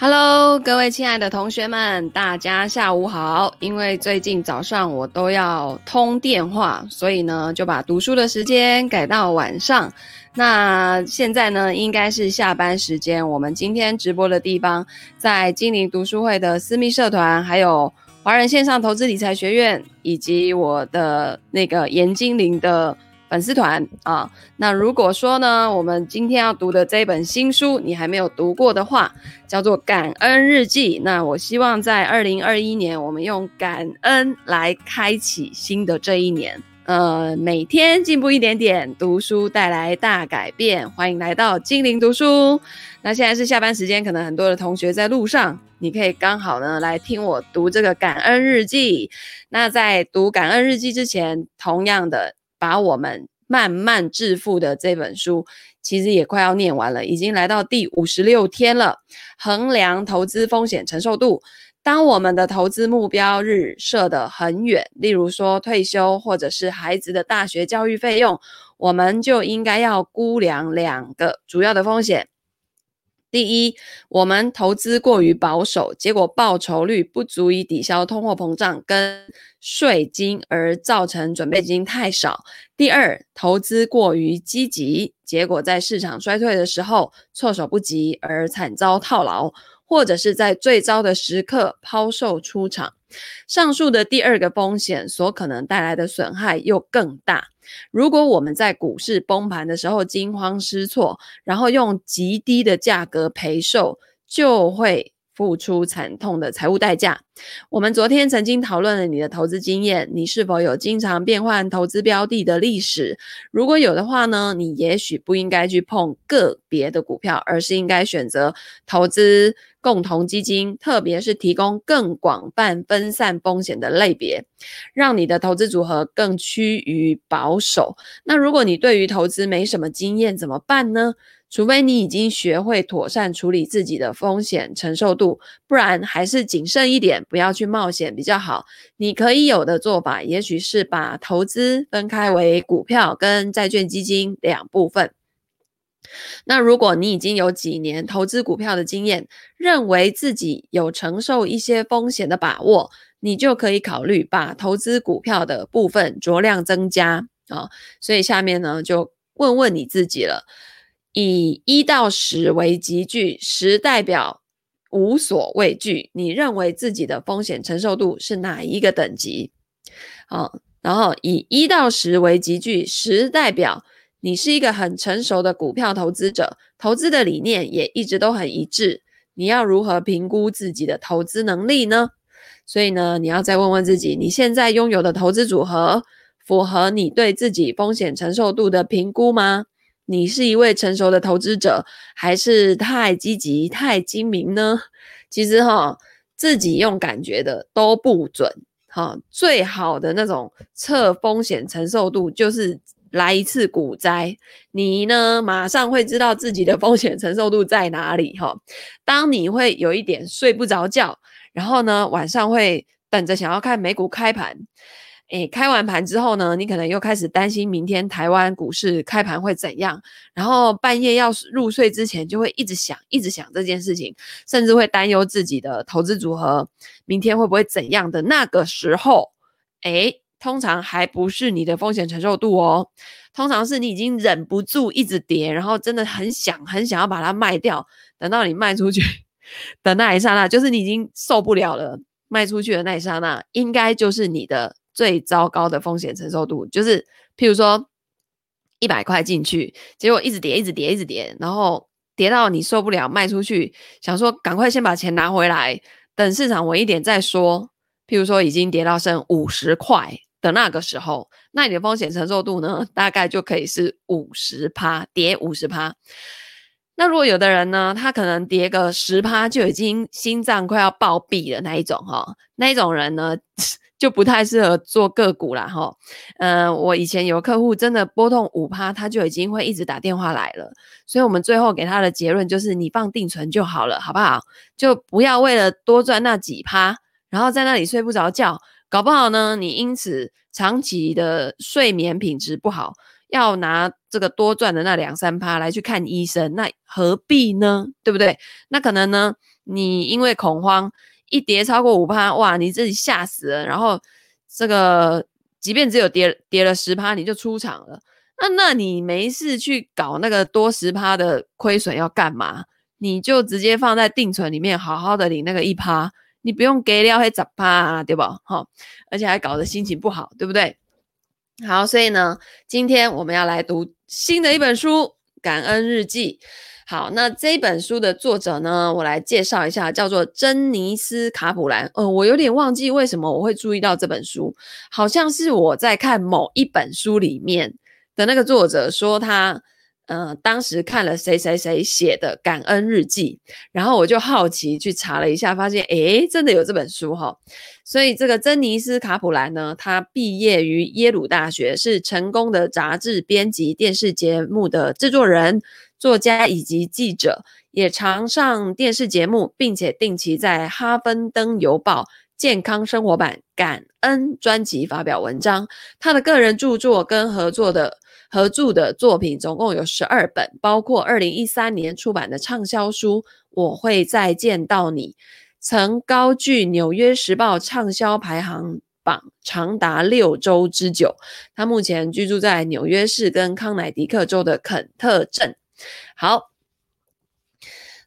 Hello，各位亲爱的同学们，大家下午好。因为最近早上我都要通电话，所以呢就把读书的时间改到晚上。那现在呢应该是下班时间。我们今天直播的地方在精灵读书会的私密社团，还有华人线上投资理财学院，以及我的那个严精灵的。粉丝团啊，那如果说呢，我们今天要读的这一本新书，你还没有读过的话，叫做《感恩日记》。那我希望在二零二一年，我们用感恩来开启新的这一年。呃，每天进步一点点，读书带来大改变。欢迎来到精灵读书。那现在是下班时间，可能很多的同学在路上，你可以刚好呢来听我读这个感恩日记。那在读感恩日记之前，同样的。把我们慢慢致富的这本书，其实也快要念完了，已经来到第五十六天了。衡量投资风险承受度，当我们的投资目标日设得很远，例如说退休或者是孩子的大学教育费用，我们就应该要估量两个主要的风险。第一，我们投资过于保守，结果报酬率不足以抵消通货膨胀跟税金，而造成准备金太少。第二，投资过于积极，结果在市场衰退的时候措手不及，而惨遭套牢，或者是在最糟的时刻抛售出场。上述的第二个风险所可能带来的损害又更大。如果我们在股市崩盘的时候惊慌失措，然后用极低的价格赔售，就会付出惨痛的财务代价。我们昨天曾经讨论了你的投资经验，你是否有经常变换投资标的的历史？如果有的话呢，你也许不应该去碰个别的股票，而是应该选择投资共同基金，特别是提供更广泛分散风险的类别，让你的投资组合更趋于保守。那如果你对于投资没什么经验，怎么办呢？除非你已经学会妥善处理自己的风险承受度，不然还是谨慎一点，不要去冒险比较好。你可以有的做法，也许是把投资分开为股票跟债券基金两部分。那如果你已经有几年投资股票的经验，认为自己有承受一些风险的把握，你就可以考虑把投资股票的部分酌量增加啊、所以下面呢，就问问你自己了。以一到十为级距，十代表无所畏惧。你认为自己的风险承受度是哪一个等级？好，然后以一到十为级距，十代表你是一个很成熟的股票投资者，投资的理念也一直都很一致。你要如何评估自己的投资能力呢？所以呢，你要再问问自己，你现在拥有的投资组合符合你对自己风险承受度的评估吗？你是一位成熟的投资者，还是太积极、太精明呢？其实哈，自己用感觉的都不准。哈，最好的那种测风险承受度，就是来一次股灾，你呢马上会知道自己的风险承受度在哪里。哈，当你会有一点睡不着觉，然后呢晚上会等着想要看美股开盘。诶，开完盘之后呢，你可能又开始担心明天台湾股市开盘会怎样，然后半夜要入睡之前就会一直想，一直想这件事情，甚至会担忧自己的投资组合明天会不会怎样的那个时候，诶，通常还不是你的风险承受度哦，通常是你已经忍不住一直跌，然后真的很想很想要把它卖掉，等到你卖出去的那一刹那，就是你已经受不了了，卖出去的那一刹那，应该就是你的。最糟糕的风险承受度就是，譬如说一百块进去，结果一直跌，一直跌，一直跌，然后跌到你受不了卖出去，想说赶快先把钱拿回来，等市场稳一点再说。譬如说已经跌到剩五十块的那个时候，那你的风险承受度呢，大概就可以是五十趴，跌五十趴。那如果有的人呢，他可能跌个十趴就已经心脏快要暴毙了那一种哈，那一种人呢，就不太适合做个股啦。哈，嗯，我以前有客户真的波动五趴，他就已经会一直打电话来了。所以我们最后给他的结论就是，你放定存就好了，好不好？就不要为了多赚那几趴，然后在那里睡不着觉，搞不好呢，你因此长期的睡眠品质不好，要拿这个多赚的那两三趴来去看医生，那何必呢？对不对？那可能呢，你因为恐慌一跌超过五趴，哇，你自己吓死了，然后这个即便只有跌跌了十趴，你就出场了。那那你没事去搞那个多十趴的亏损要干嘛？你就直接放在定存里面，好好的领那个一趴，你不用给料黑十趴，对吧？哈，而且还搞得心情不好，对不对？好，所以呢，今天我们要来读新的一本书《感恩日记》。好，那这本书的作者呢，我来介绍一下，叫做珍妮斯·卡普兰。呃，我有点忘记为什么我会注意到这本书，好像是我在看某一本书里面的那个作者说他，呃，当时看了谁谁谁写的感恩日记，然后我就好奇去查了一下，发现诶，真的有这本书哈。所以这个珍妮斯卡普兰呢，他毕业于耶鲁大学，是成功的杂志编辑、电视节目的制作人、作家以及记者，也常上电视节目，并且定期在《哈芬登邮报》健康生活版感恩专辑发表文章。他的个人著作跟合作的。合著的作品总共有十二本，包括二零一三年出版的畅销书《我会再见到你》，曾高居《纽约时报》畅销排行榜长达六周之久。他目前居住在纽约市跟康乃狄克州的肯特镇。好。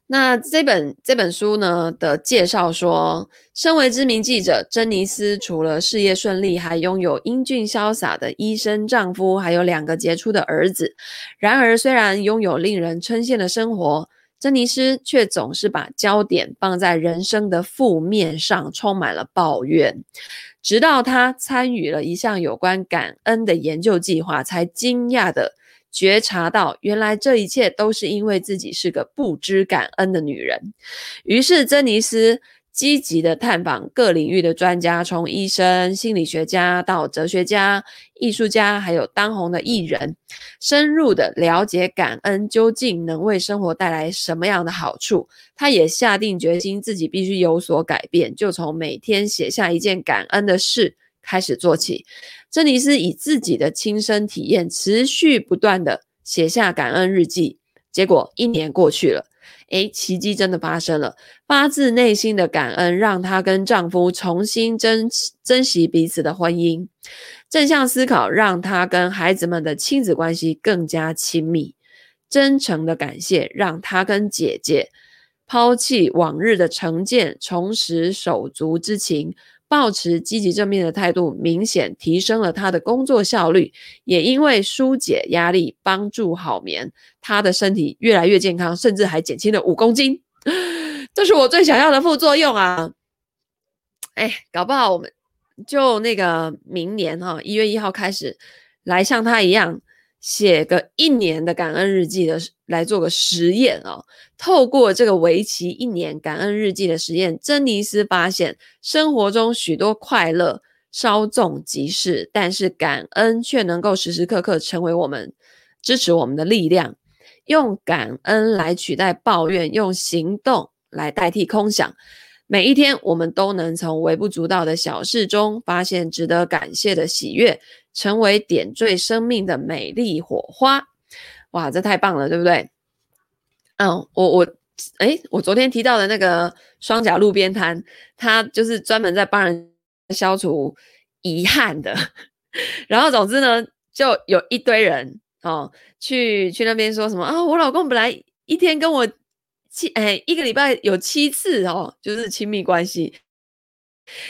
那这本这本书呢的介绍说，身为知名记者，珍妮斯除了事业顺利，还拥有英俊潇洒的医生丈夫，还有两个杰出的儿子。然而，虽然拥有令人称羡的生活，珍妮斯却总是把焦点放在人生的负面上，充满了抱怨。直到她参与了一项有关感恩的研究计划，才惊讶的。觉察到，原来这一切都是因为自己是个不知感恩的女人。于是，珍妮斯积极地探访各领域的专家，从医生、心理学家到哲学家、艺术家，还有当红的艺人，深入地了解感恩究竟能为生活带来什么样的好处。她也下定决心，自己必须有所改变，就从每天写下一件感恩的事开始做起。珍妮斯以自己的亲身体验，持续不断地写下感恩日记。结果一年过去了，诶，奇迹真的发生了。发自内心的感恩，让她跟丈夫重新珍珍惜彼此的婚姻。正向思考，让她跟孩子们的亲子关系更加亲密。真诚的感谢，让她跟姐姐抛弃往日的成见，重拾手足之情。抱持积极正面的态度，明显提升了他的工作效率，也因为纾解压力、帮助好眠，他的身体越来越健康，甚至还减轻了五公斤。这是我最想要的副作用啊！哎，搞不好我们就那个明年哈、一月一号开始来像他一样。写个一年的感恩日记的，来做个实验哦。透过这个为期一年感恩日记的实验，珍妮斯发现生活中许多快乐稍纵即逝，但是感恩却能够时时刻刻成为我们支持我们的力量。用感恩来取代抱怨，用行动来代替空想。每一天，我们都能从微不足道的小事中发现值得感谢的喜悦。成为点缀生命的美丽火花，哇，这太棒了，对不对？嗯，我我，诶，我昨天提到的那个双甲路边摊，它就是专门在帮人消除遗憾的。然后，总之呢，就有一堆人哦，去去那边说什么啊，我老公本来一天跟我七，诶，一个礼拜有七次哦，就是亲密关系，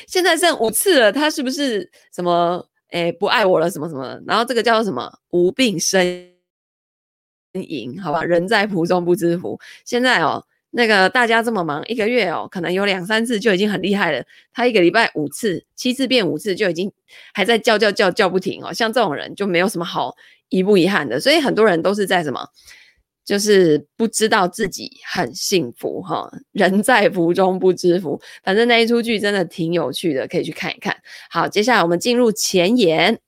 现在剩五次了，他是不是什么？哎，不爱我了，什么什么，然后这个叫做什么？无病呻吟，好吧？人在福中不知福。现在哦，那个大家这么忙，一个月哦，可能有两三次就已经很厉害了。他一个礼拜五次，七次变五次，就已经还在叫叫叫叫不停哦。像这种人就没有什么好遗不遗憾的。所以很多人都是在什么？就是不知道自己很幸福哈，人在福中不知福。反正那一出剧真的挺有趣的，可以去看一看。好，接下来我们进入前言。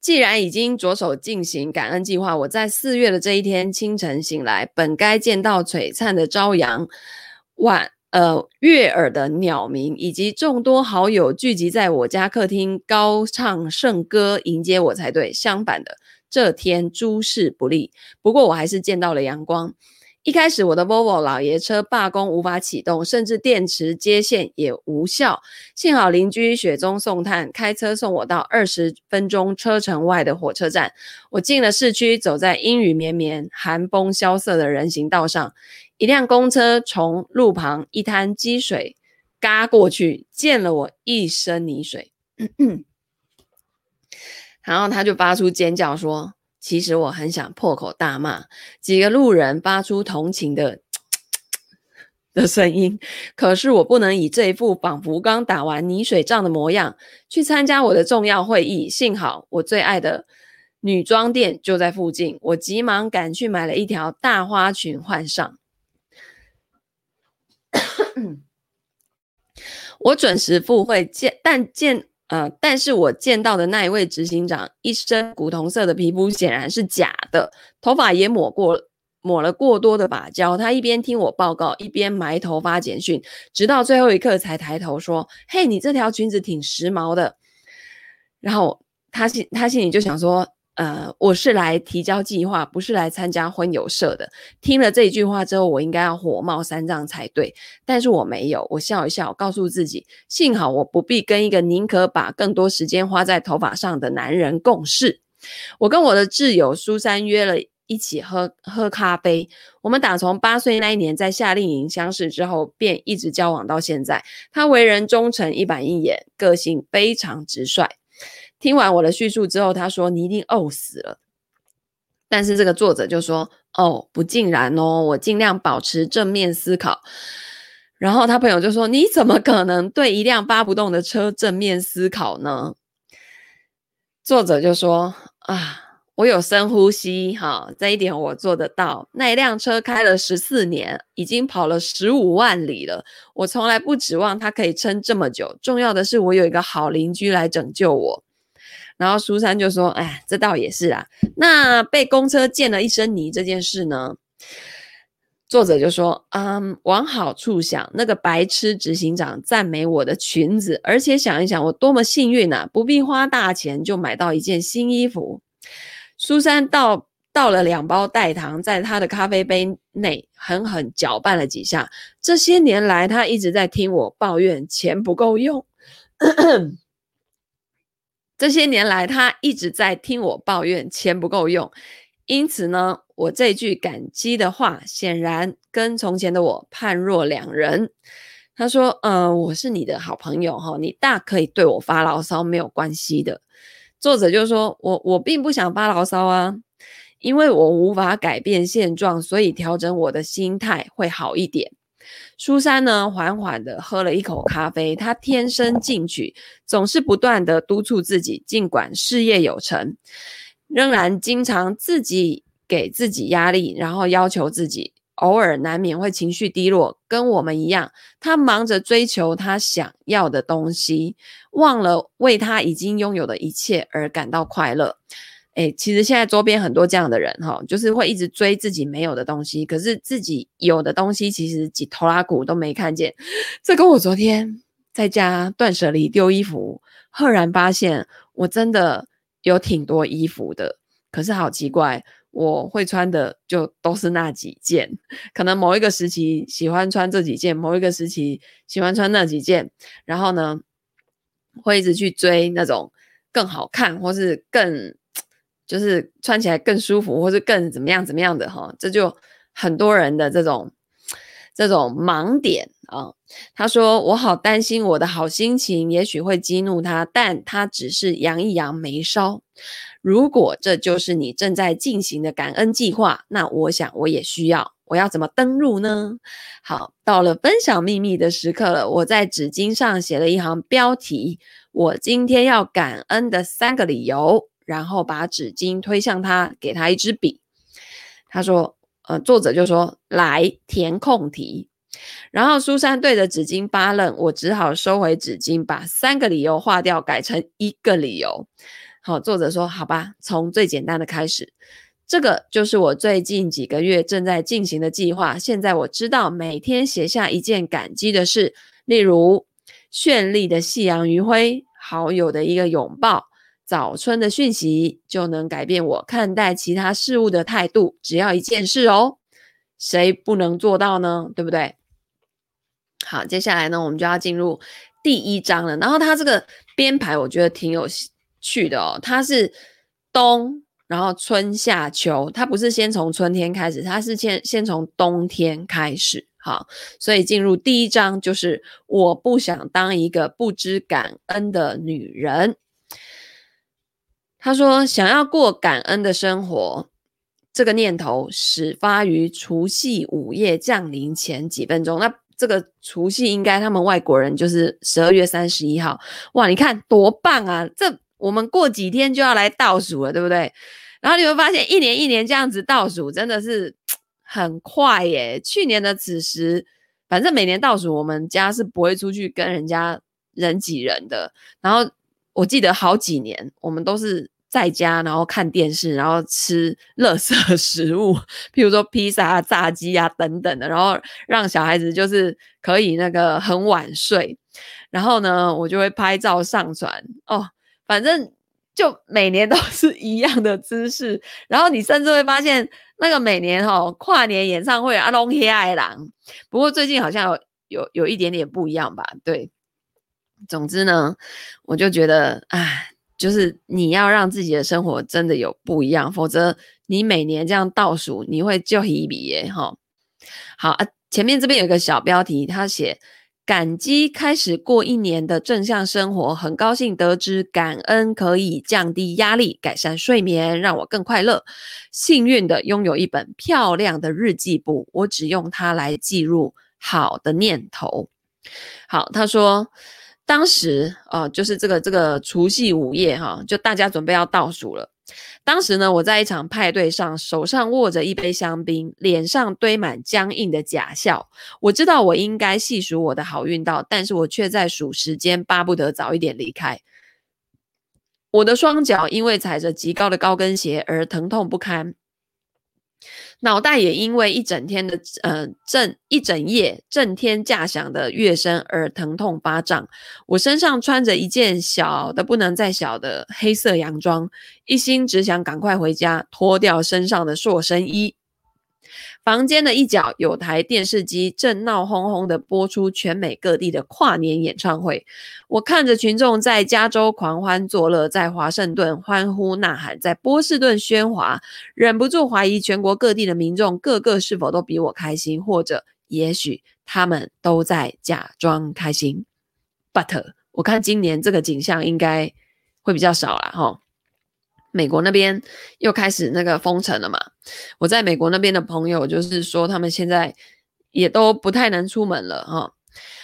既然已经着手进行感恩计划，我在四月的这一天清晨醒来，本该见到璀璨的朝阳，晚呃，悦耳的鸟鸣，以及众多好友聚集在我家客厅高唱圣歌迎接我才对。相反的，这天诸事不利。不过我还是见到了阳光。一开始我的 Volvo 老爷车罢工无法启动，甚至电池接线也无效。幸好邻居雪中送炭，开车送我到二十分钟车程外的火车站。我进了市区，走在阴雨绵绵、寒风萧瑟的人行道上。一辆公车从路旁一滩积水嘎过去，溅了我一身泥水。然后他就发出尖叫说：“其实我很想破口大骂。”几个路人发出同情的的声音，可是我不能以这一副仿佛刚打完泥水仗的模样去参加我的重要会议。幸好我最爱的女装店就在附近，我急忙赶去买了一条大花裙换上。我准时赴会见，但见呃，但是我见到的那一位执行长，一身古铜色的皮肤显然是假的，头发也抹过抹了过多的发胶。他一边听我报告，一边埋头发简讯，直到最后一刻才抬头说：“嘿，你这条裙子挺时髦的。”然后他心他心里就想说。呃，我是来提交计划，不是来参加婚友社的。听了这句话之后，我应该要火冒三丈才对，但是我没有。我笑一笑，告诉自己，幸好我不必跟一个宁可把更多时间花在头发上的男人共事。我跟我的挚友苏珊约了一起喝喝咖啡。我们打从八岁那一年在夏令营相识之后，便一直交往到现在。他为人忠诚、一板一眼，个性非常直率。听完我的叙述之后，他说：“你一定饿死了。”但是这个作者就说：“哦，不尽然哦，我尽量保持正面思考。”然后他朋友就说：“你怎么可能对一辆发不动的车正面思考呢？”作者就说：“啊，我有深呼吸，哈，这一点我做得到。那一辆车开了十四年，已经跑了十五万里了。我从来不指望它可以撑这么久。重要的是，我有一个好邻居来拯救我。”然后苏珊就说：“哎，这倒也是啊。那被公车溅了一身泥这件事呢？”作者就说：“嗯，往好处想，那个白痴执行长赞美我的裙子，而且想一想我多么幸运啊，不必花大钱就买到一件新衣服。”苏珊倒倒了两包代糖，在他的咖啡杯内狠狠搅拌了几下。这些年来，他一直在听我抱怨钱不够用。这些年来，他一直在听我抱怨钱不够用，因此呢，我这句感激的话，显然跟从前的我判若两人。他说：“呃，我是你的好朋友哈，你大可以对我发牢骚，没有关系的。”作者就说：“我我并不想发牢骚啊，因为我无法改变现状，所以调整我的心态会好一点。”苏珊呢，缓缓地喝了一口咖啡。她天生进取，总是不断地督促自己。尽管事业有成，仍然经常自己给自己压力，然后要求自己。偶尔难免会情绪低落，跟我们一样。她忙着追求她想要的东西，忘了为她已经拥有的一切而感到快乐。哎，其实现在周边很多这样的人哈，就是会一直追自己没有的东西，可是自己有的东西其实几头拉骨都没看见。这跟我昨天在家断舍离丢衣服，赫然发现我真的有挺多衣服的，可是好奇怪，我会穿的就都是那几件，可能某一个时期喜欢穿这几件，某一个时期喜欢穿那几件，然后呢，会一直去追那种更好看或是更。就是穿起来更舒服，或是更怎么样怎么样的哈，这就很多人的这种这种盲点啊。他说：“我好担心我的好心情，也许会激怒他，但他只是扬一扬眉梢。如果这就是你正在进行的感恩计划，那我想我也需要。我要怎么登入呢？好，到了分享秘密的时刻了。我在纸巾上写了一行标题：我今天要感恩的三个理由。”然后把纸巾推向他，给他一支笔。他说：“呃，作者就说来填空题。”然后苏珊对着纸巾发愣，我只好收回纸巾，把三个理由划掉，改成一个理由。好，作者说：“好吧，从最简单的开始。这个就是我最近几个月正在进行的计划。现在我知道，每天写下一件感激的事，例如绚丽的夕阳余晖、好友的一个拥抱、早春的讯息，就能改变我看待其他事物的态度。只要一件事哦，谁不能做到呢？对不对？好，接下来呢，我们就要进入第一章了。然后它这个编排，我觉得挺有趣的哦。它是冬。然后春夏秋，它不是先从春天开始，它是先先从冬天开始。好，所以进入第一章就是我不想当一个不知感恩的女人。他说想要过感恩的生活，这个念头始发于除夕午夜降临前几分钟。那这个除夕应该他们外国人就是十二月三十一号。哇，你看多棒啊！这我们过几天就要来倒数了，对不对？然后你会发现，一年一年这样子倒数，真的是 很快耶。去年的此时，反正每年倒数，我们家是不会出去跟人家人挤人的。然后我记得好几年，我们都是在家，然后看电视，然后吃垃圾食物，譬如说披萨啊、炸鸡啊等等的，然后让小孩子就是可以那个很晚睡。然后呢，我就会拍照上传哦，反正。就每年都 是一样的姿势，然后你甚至会发现，那个每年哦跨年演唱会啊，拢黑爱郎。不过最近好像有有有一点点不一样吧？对，总之呢，我就觉得，哎，就是你要让自己的生活真的有不一样，否则你每年这样倒数，你会就一笔耶哈。好啊，前面这边有一个小标题，他写。感激开始过一年的正向生活，很高兴得知感恩可以降低压力、改善睡眠，让我更快乐。幸运的拥有一本漂亮的日记簿，我只用它来记录好的念头。好，他说，当时啊、就是这个这个除夕午夜哈，就大家准备要倒数了。当时呢，我在一场派对上，手上握着一杯香槟，脸上堆满僵硬的假笑。我知道我应该细数我的好运到，但是我却在数时间，巴不得早一点离开。我的双脚因为踩着极高的高跟鞋而疼痛不堪。脑袋也因为一整天的呃震一整夜震天价响的乐声而疼痛发胀。我身上穿着一件小的不能再小的黑色洋装，一心只想赶快回家脱掉身上的塑身衣。房间的一角有台电视机，正闹哄哄地播出全美各地的跨年演唱会。我看着群众在加州狂欢作乐，在华盛顿欢呼呐喊，在波士顿喧哗，忍不住怀疑全国各地的民众个个是否都比我开心，或者也许他们都在假装开心。But 我看今年这个景象应该会比较少了哈。美国那边又开始那个封城了嘛？我在美国那边的朋友就是说，他们现在也都不太能出门了哈。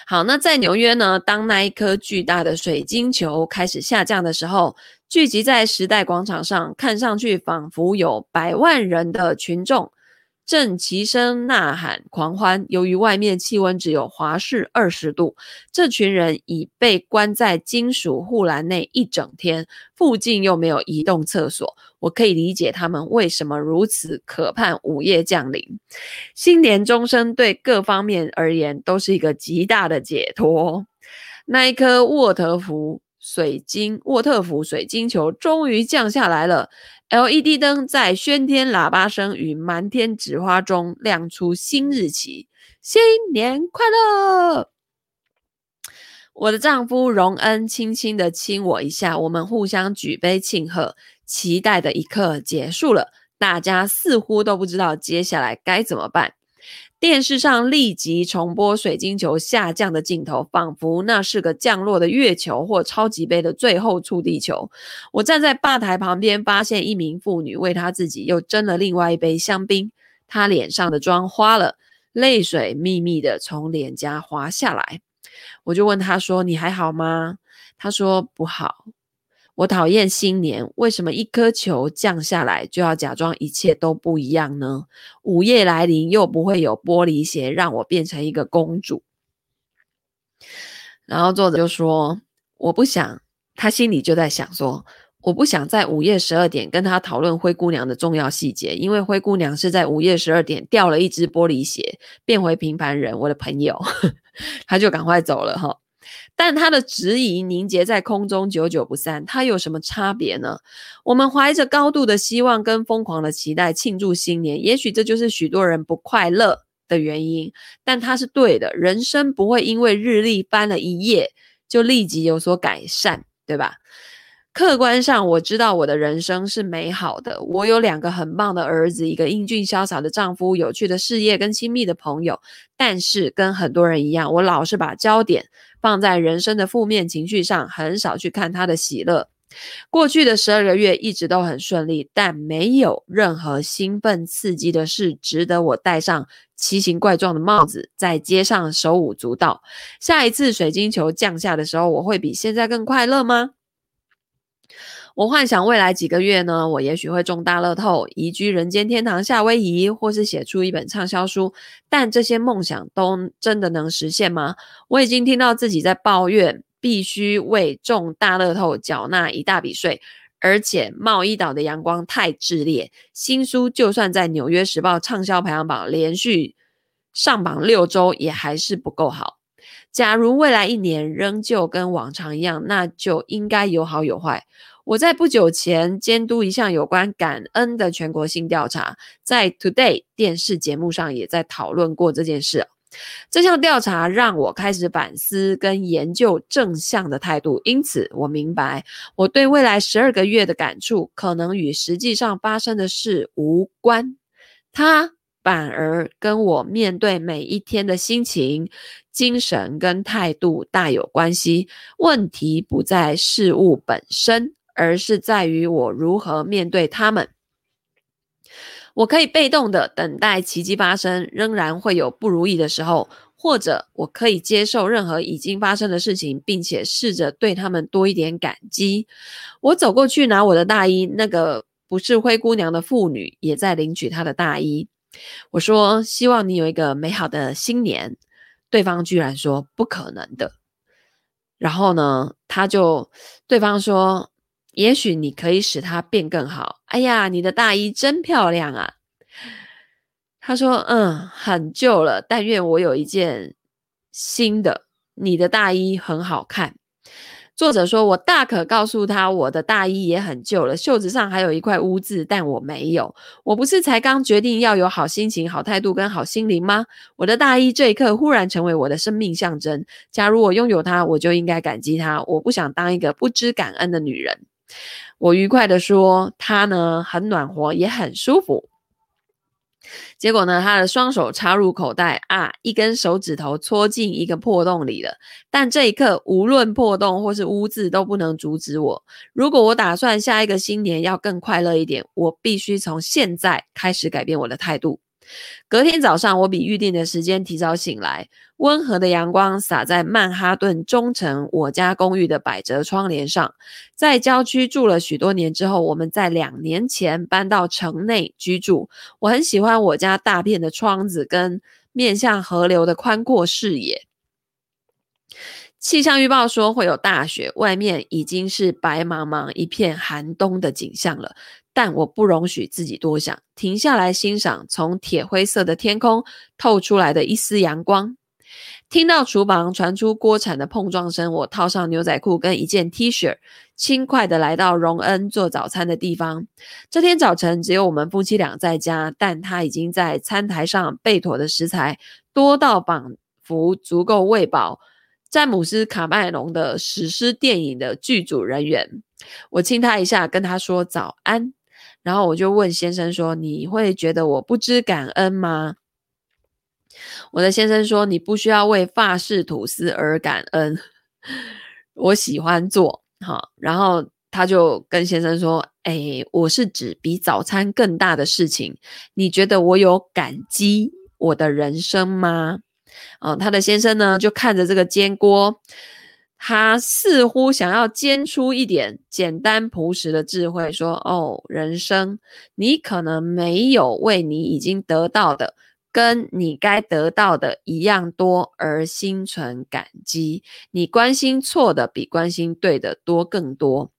好，那在纽约呢，当那一颗巨大的水晶球开始下降的时候，聚集在时代广场上，看上去仿佛有百万人的群众。正齐声呐喊狂欢，由于外面气温只有华氏二十度，这群人已被关在金属护栏内一整天，附近又没有移动厕所。我可以理解他们为什么如此渴盼午夜降临。新年钟声对各方面而言都是一个极大的解脱。那一颗沃特福水晶沃特福水晶球终于降下来了。LED 灯在喧天喇叭声与满天纸花中亮出新日期，新年快乐！我的丈夫荣恩轻轻地亲我一下，我们互相举杯庆贺。期待的一刻结束了，大家似乎都不知道接下来该怎么办。电视上立即重播水晶球下降的镜头，仿佛那是个降落的月球或超级杯的最后触地球。我站在吧台旁边，发现一名妇女为她自己又斟了另外一杯香槟。她脸上的妆花了，泪水密密的从脸颊滑下来。我就问她说：“你还好吗？”她说：“不好。”我讨厌新年，为什么一颗球降下来就要假装一切都不一样呢？午夜来临又不会有玻璃鞋让我变成一个公主。然后作者就说：“我不想。”他心里就在想说：“我不想在午夜十二点跟他讨论灰姑娘的重要细节，因为灰姑娘是在午夜十二点掉了一只玻璃鞋，变回平凡人。我的朋友，他就赶快走了哈。但他的质疑凝结在空中，久久不散。他有什么差别呢？我们怀着高度的希望跟疯狂的期待庆祝新年，也许这就是许多人不快乐的原因。但他是对的，人生不会因为日历翻了一页就立即有所改善，对吧？客观上，我知道我的人生是美好的。我有两个很棒的儿子，一个英俊潇洒的丈夫，有趣的事业跟亲密的朋友。但是，跟很多人一样，我老是把焦点放在人生的负面情绪上，很少去看他的喜乐。过去的十二个月一直都很顺利，但没有任何兴奋刺激的事值得我戴上奇形怪状的帽子，在街上手舞足蹈。下一次水晶球降下的时候，我会比现在更快乐吗？我幻想未来几个月呢，我也许会中大乐透，移居人间天堂夏威夷，或是写出一本畅销书。但这些梦想都真的能实现吗？我已经听到自己在抱怨，必须为中大乐透缴纳一大笔税，而且茂伊岛的阳光太炽烈。新书就算在纽约时报畅销排行榜连续上榜六周，也还是不够好。假如未来一年仍旧跟往常一样，那就应该有好有坏。我在不久前监督一项有关感恩的全国性调查，在 Today 电视节目上也在讨论过这件事。这项调查让我开始反思跟研究正向的态度，因此我明白我对未来十二个月的感触可能与实际上发生的事无关，它反而跟我面对每一天的心情、精神跟态度大有关系。问题不在事物本身。而是在于我如何面对他们。我可以被动的等待奇迹发生，仍然会有不如意的时候；或者我可以接受任何已经发生的事情，并且试着对他们多一点感激。我走过去拿我的大衣，那个不是灰姑娘的妇女也在领取她的大衣。我说：“希望你有一个美好的新年。”对方居然说：“不可能的。”然后呢，他就对方说。也许你可以使它变更好。哎呀，你的大衣真漂亮啊！他说：“嗯，很旧了，但愿我有一件新的。你的大衣很好看。”作者说：“我大可告诉他，我的大衣也很旧了，袖子上还有一块污渍，但我没有。我不是才刚决定要有好心情、好态度跟好心灵吗？我的大衣这一刻忽然成为我的生命象征。假如我拥有它，我就应该感激它。我不想当一个不知感恩的女人。”我愉快地说：“他呢，很暖和，也很舒服。”结果呢，他的双手插入口袋，啊，一根手指头戳进一个破洞里了。但这一刻，无论破洞或是污渍都不能阻止我。如果我打算下一个新年要更快乐一点，我必须从现在开始改变我的态度。隔天早上，我比预定的时间提早醒来。温和的阳光洒在曼哈顿中城我家公寓的百褶窗帘上。在郊区住了许多年之后，我们在两年前搬到城内居住。我很喜欢我家大片的窗子跟面向河流的宽阔视野。气象预报说会有大雪，外面已经是白茫茫一片寒冬的景象了。但我不容许自己多想，停下来欣赏从铁灰色的天空透出来的一丝阳光。听到厨房传出锅铲的碰撞声，我套上牛仔裤跟一件 T 恤，轻快地来到荣恩做早餐的地方。这天早晨只有我们夫妻俩在家，但他已经在餐台上备妥的食材多到仿佛足够喂饱詹姆斯·卡麦隆的史诗电影的剧组人员。我亲他一下，跟他说早安。然后我就问先生说：“你会觉得我不知感恩吗？”我的先生说：“你不需要为法式吐司而感恩，我喜欢做。”好，然后他就跟先生说：“哎，我是指比早餐更大的事情。你觉得我有感激我的人生吗？”哦，他的先生呢就看着这个煎锅。他似乎想要煎出一点简单朴实的智慧，说：“哦，人生，你可能没有为你已经得到的跟你该得到的一样多而心存感激，你关心错的比关心对的多更多。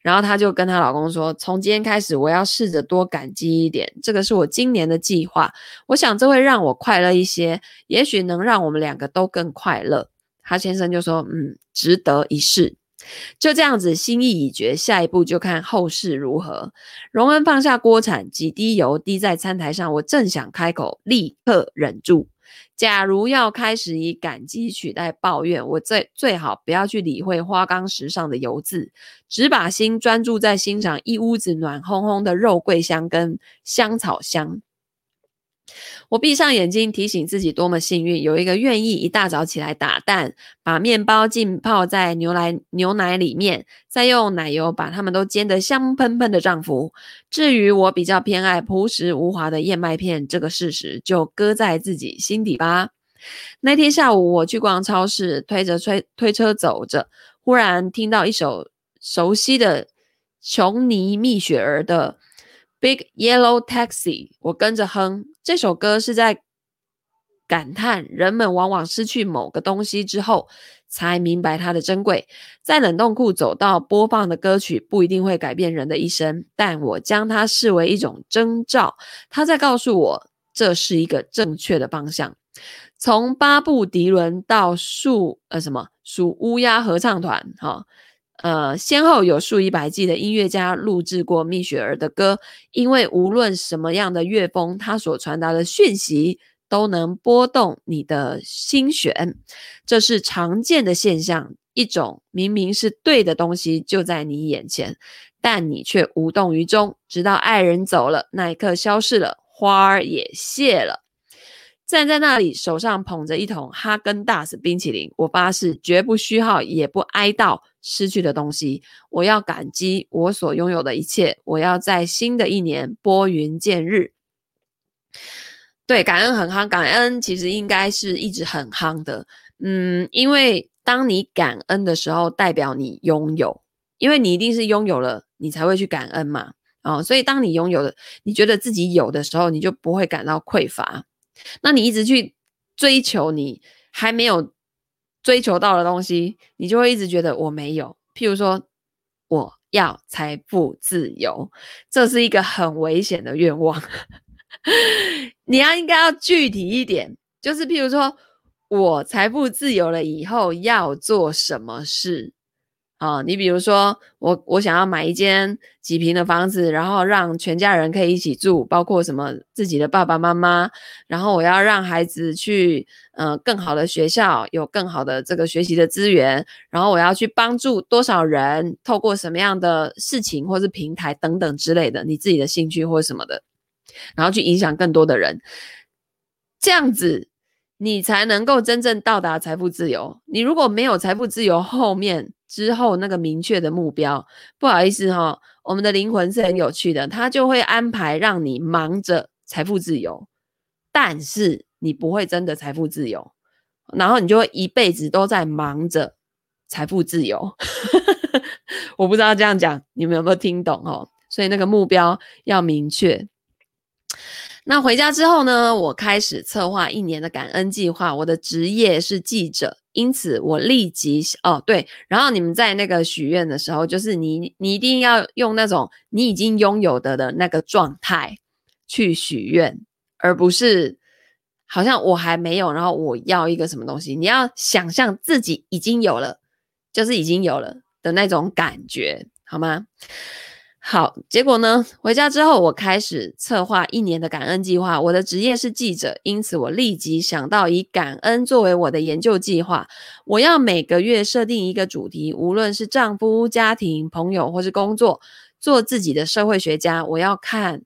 然后她就跟她老公说：“从今天开始，我要试着多感激一点，这个是我今年的计划。我想这会让我快乐一些，也许能让我们两个都更快乐。”他先生就说：“嗯，值得一试。”就这样子，心意已决，下一步就看后事如何。荣恩放下锅铲，几滴油滴在餐台上，我正想开口，立刻忍住。假如要开始以感激取代抱怨，我最最好不要去理会花岗石上的油渍，只把心专注在欣赏一屋子暖烘烘的肉桂香跟香草香。我闭上眼睛，提醒自己多么幸运，有一个愿意一大早起来打蛋，把面包浸泡在牛奶牛奶里面，再用奶油把它们都煎得香喷喷的丈夫。至于我比较偏爱朴实无华的燕麦片这个事实，就搁在自己心底吧。那天下午，我去逛超市，推着推推车走着，忽然听到一首熟悉的琼尼蜜雪儿的。Big Yellow Taxi，我跟着哼。这首歌是在感叹人们往往失去某个东西之后，才明白它的珍贵。在冷冻库走到播放的歌曲不一定会改变人的一生，但我将它视为一种征兆，它在告诉我这是一个正确的方向。从巴布迪伦到数呃什么数乌鸦合唱团，哈、呃，先后有数以百计的音乐家录制过蜜雪儿的歌，因为无论什么样的乐风，它所传达的讯息都能拨动你的心弦，这是常见的现象。一种明明是对的东西就在你眼前，但你却无动于衷，直到爱人走了，那一刻消失了，花儿也谢了。站在那里，手上捧着一桶哈根达斯冰淇淋，我发誓绝不虚耗，也不哀悼失去的东西。我要感激我所拥有的一切。我要在新的一年拨云见日。对，感恩很夯，感恩其实应该是一直很夯的。嗯，因为当你感恩的时候，代表你拥有，因为你一定是拥有了，你才会去感恩嘛。哦，所以当你拥有了，你觉得自己有的时候，你就不会感到匮乏。那你一直去追求你还没有追求到的东西，你就会一直觉得我没有。譬如说，我要财富自由，这是一个很危险的愿望。你要应该要具体一点，就是譬如说我财富自由了以后要做什么事。啊，你比如说，我我想要买一间几平的房子，然后让全家人可以一起住，包括什么自己的爸爸妈妈，然后我要让孩子去呃更好的学校，有更好的这个学习的资源，然后我要去帮助多少人，透过什么样的事情或是平台等等之类的，你自己的兴趣或什么的，然后去影响更多的人，这样子你才能够真正到达财富自由。你如果没有财富自由，后面。之后那个明确的目标，不好意思哈、哦，我们的灵魂是很有趣的，他就会安排让你忙着财富自由，但是你不会真的财富自由，然后你就会一辈子都在忙着财富自由。我不知道这样讲你们有没有听懂哦？所以那个目标要明确。那回家之后呢，我开始策划一年的感恩计划。我的职业是记者。因此，我立即哦对，然后你们在那个许愿的时候，就是你你一定要用那种你已经拥有的的那个状态去许愿，而不是好像我还没有，然后我要一个什么东西。你要想象自己已经有了，就是已经有了的那种感觉，好吗？好，结果呢？回家之后，我开始策划一年的感恩计划。我的职业是记者，因此我立即想到以感恩作为我的研究计划。我要每个月设定一个主题，无论是丈夫、家庭、朋友或是工作，做自己的社会学家。我要看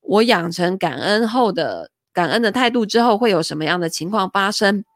我养成感恩后的感恩的态度之后会有什么样的情况发生。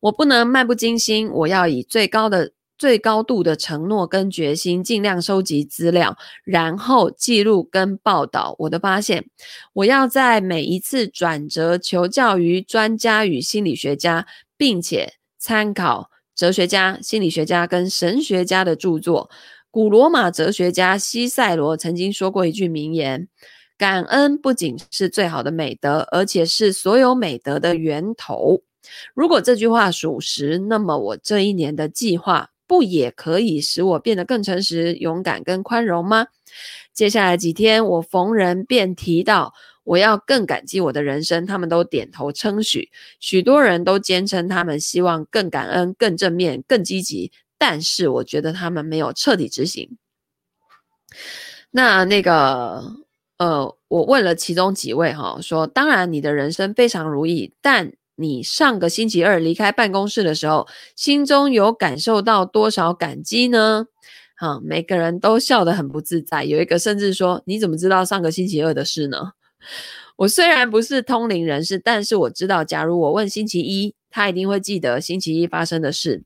我不能漫不经心，我要以最高的。最高度的承诺跟决心，尽量收集资料，然后记录跟报道我的发现。我要在每一次转折求教于专家与心理学家，并且参考哲学家、心理学家跟神学家的著作。古罗马哲学家西塞罗曾经说过一句名言：“感恩不仅是最好的美德，而且是所有美德的源头。”如果这句话属实，那么我这一年的计划。不也可以使我变得更诚实、勇敢、跟宽容吗？接下来几天，我逢人便提到我要更感激我的人生，他们都点头称许。许多人都坚称他们希望更感恩、更正面、更积极，但是我觉得他们没有彻底执行。那那个呃，我问了其中几位哈，说当然你的人生非常如意，但你上个星期二离开办公室的时候，心中有感受到多少感激呢？哈，每个人都笑得很不自在。有一个甚至说：“你怎么知道上个星期二的事呢？” 我虽然不是通灵人士，但是我知道，假如我问星期一，他一定会记得星期一发生的事。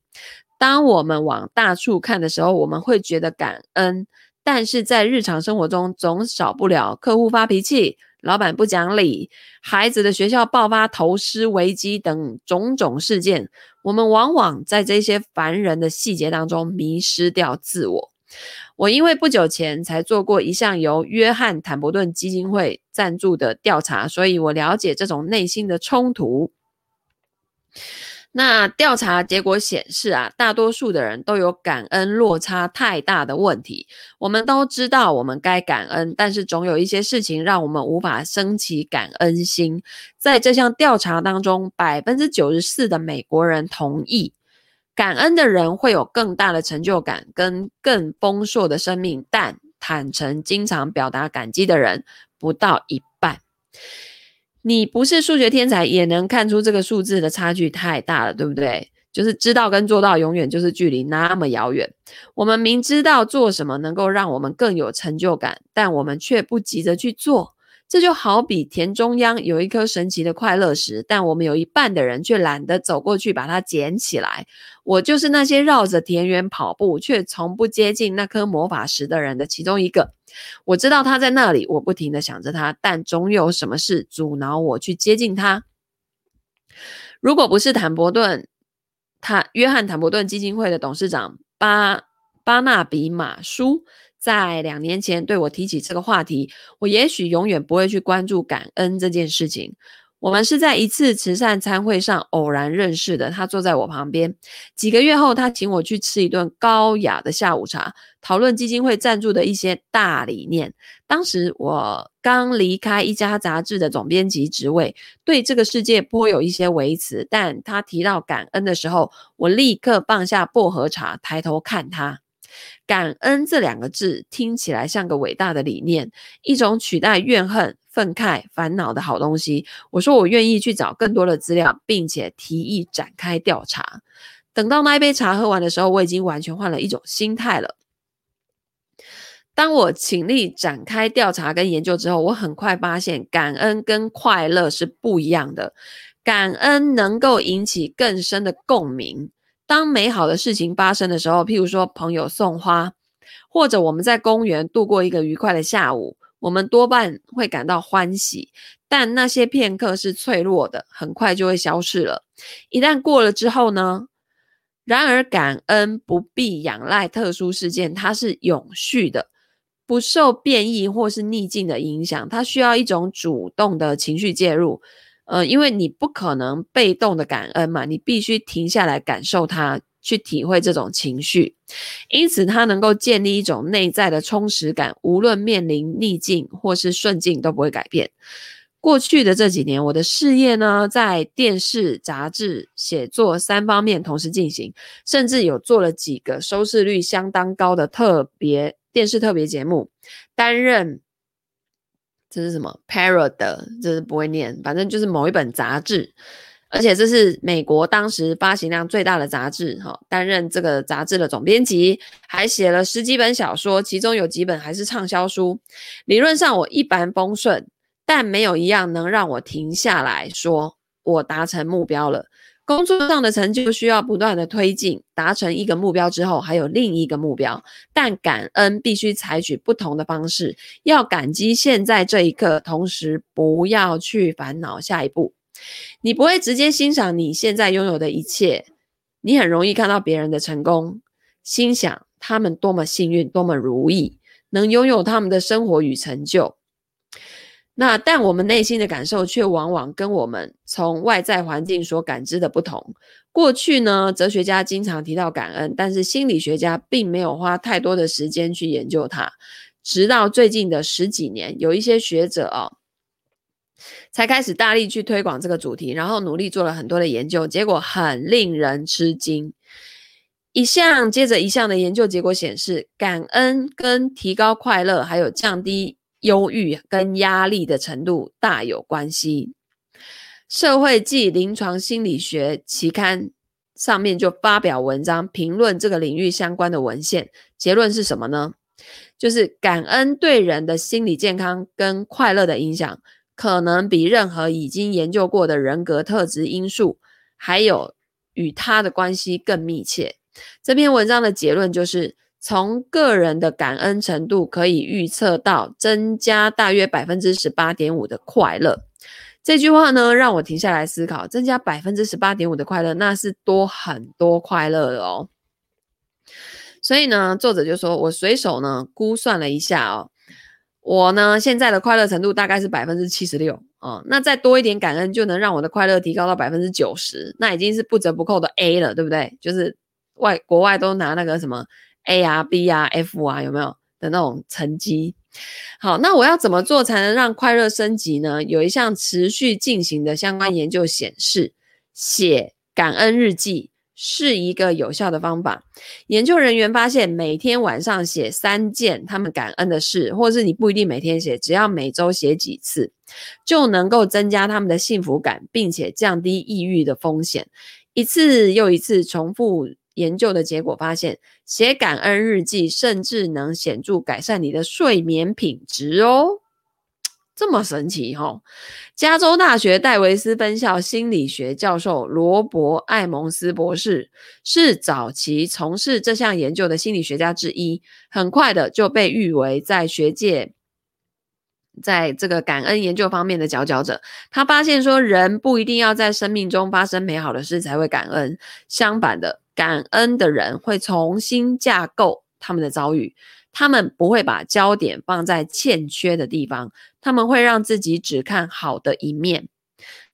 当我们往大处看的时候，我们会觉得感恩，但是在日常生活中，总少不了客户发脾气、老板不讲理、孩子的学校爆发投师危机等种种事件。我们往往在这些烦人的细节当中迷失掉自我。我因为不久前才做过一项由约翰·坦博顿基金会赞助的调查，所以我了解这种内心的冲突。那调查结果显示啊，大多数的人都有感恩落差太大的问题。我们都知道我们该感恩，但是总有一些事情让我们无法升起感恩心。在这项调查当中，百分之九十四的美国人同意，感恩的人会有更大的成就感跟更丰硕的生命，但坦诚、经常表达感激的人不到一半。你不是数学天才，也能看出这个数字的差距太大了，对不对？就是知道跟做到，永远就是距离那么遥远。我们明知道做什么能够让我们更有成就感，但我们却不急着去做。这就好比田中央有一颗神奇的快乐石，但我们有一半的人却懒得走过去把它捡起来。我就是那些绕着田园跑步却从不接近那颗魔法石的人的其中一个。我知道他在那里，我不停地想着他，但总有什么事阻挠我去接近他。如果不是坦伯顿，他约翰坦伯顿基金会的董事长巴巴纳比马舒在两年前对我提起这个话题，我也许永远不会去关注感恩这件事情。我们是在一次慈善餐会上偶然认识的。他坐在我旁边。几个月后，他请我去吃一顿高雅的下午茶，讨论基金会赞助的一些大理念。当时我刚离开一家杂志的总编辑职位，对这个世界颇有一些微词。但他提到感恩的时候，我立刻放下薄荷茶，抬头看他。感恩这两个字听起来像个伟大的理念，一种取代怨恨。愤慨、烦恼的好东西。我说我愿意去找更多的资料，并且提议展开调查。等到那一杯茶喝完的时候，我已经完全换了一种心态了。当我倾力展开调查跟研究之后，我很快发现，感恩跟快乐是不一样的。感恩能够引起更深的共鸣。当美好的事情发生的时候，譬如说朋友送花，或者我们在公园度过一个愉快的下午。我们多半会感到欢喜，但那些片刻是脆弱的，很快就会消逝了。一旦过了之后呢？然而，感恩不必仰赖特殊事件，它是永续的，不受变异或是逆境的影响。它需要一种主动的情绪介入，呃，因为你不可能被动的感恩嘛，你必须停下来感受它。去体会这种情绪，因此它能够建立一种内在的充实感，无论面临逆境或是顺境都不会改变。过去的这几年，我的事业呢，在电视、杂志、写作三方面同时进行，甚至有做了几个收视率相当高的特别电视特别节目，担任这是什么 Parrot 的，这是不会念，反正就是某一本杂志。而且这是美国当时发行量最大的杂志，哈，担任这个杂志的总编辑，还写了十几本小说，其中有几本还是畅销书。理论上我一帆风顺，但没有一样能让我停下来说我达成目标了。工作上的成就需要不断的推进，达成一个目标之后还有另一个目标，但感恩必须采取不同的方式，要感激现在这一刻，同时不要去烦恼下一步。你不会直接欣赏你现在拥有的一切，你很容易看到别人的成功，心想他们多么幸运，多么如意，能拥有他们的生活与成就。那但我们内心的感受却往往跟我们从外在环境所感知的不同。过去呢，哲学家经常提到感恩，但是心理学家并没有花太多的时间去研究它。直到最近的十几年，有一些学者哦，才开始大力去推广这个主题，然后努力做了很多的研究，结果很令人吃惊。一项接着一项的研究结果显示，感恩跟提高快乐，还有降低忧郁跟压力的程度大有关系。社会暨临床心理学期刊上面就发表文章评论这个领域相关的文献，结论是什么呢？就是感恩对人的心理健康跟快乐的影响，可能比任何已经研究过的人格特质因素，还有与他的关系更密切。这篇文章的结论就是，从个人的感恩程度可以预测到增加大约百分之十八点五的快乐。这句话呢，让我停下来思考，增加百分之十八点五的快乐，那是多很多快乐的哦。所以呢，作者就说，我随手呢估算了一下哦，我呢现在的快乐程度大概是百分之七十六哦，那再多一点感恩，就能让我的快乐提高到百分之九十，那已经是不折不扣的 A 了，对不对？就是。外国外都拿那个什么 A 啊 B 啊 F 啊有没有的那种成绩？好，那我要怎么做才能让快乐升级呢？有一项持续进行的相关研究显示，写感恩日记是一个有效的方法。研究人员发现，每天晚上写三件他们感恩的事，或是你不一定每天写，只要每周写几次，就能够增加他们的幸福感，并且降低抑郁的风险。一次又一次重复。研究的结果发现，写感恩日记甚至能显著改善你的睡眠品质哦，这么神奇哦！加州大学戴维斯分校心理学教授罗伯·艾蒙斯博士是早期从事这项研究的心理学家之一，很快的就被誉为在学界在这个感恩研究方面的佼佼者。他发现说，人不一定要在生命中发生美好的事才会感恩，相反的。感恩的人会重新架构他们的遭遇，他们不会把焦点放在欠缺的地方，他们会让自己只看好的一面。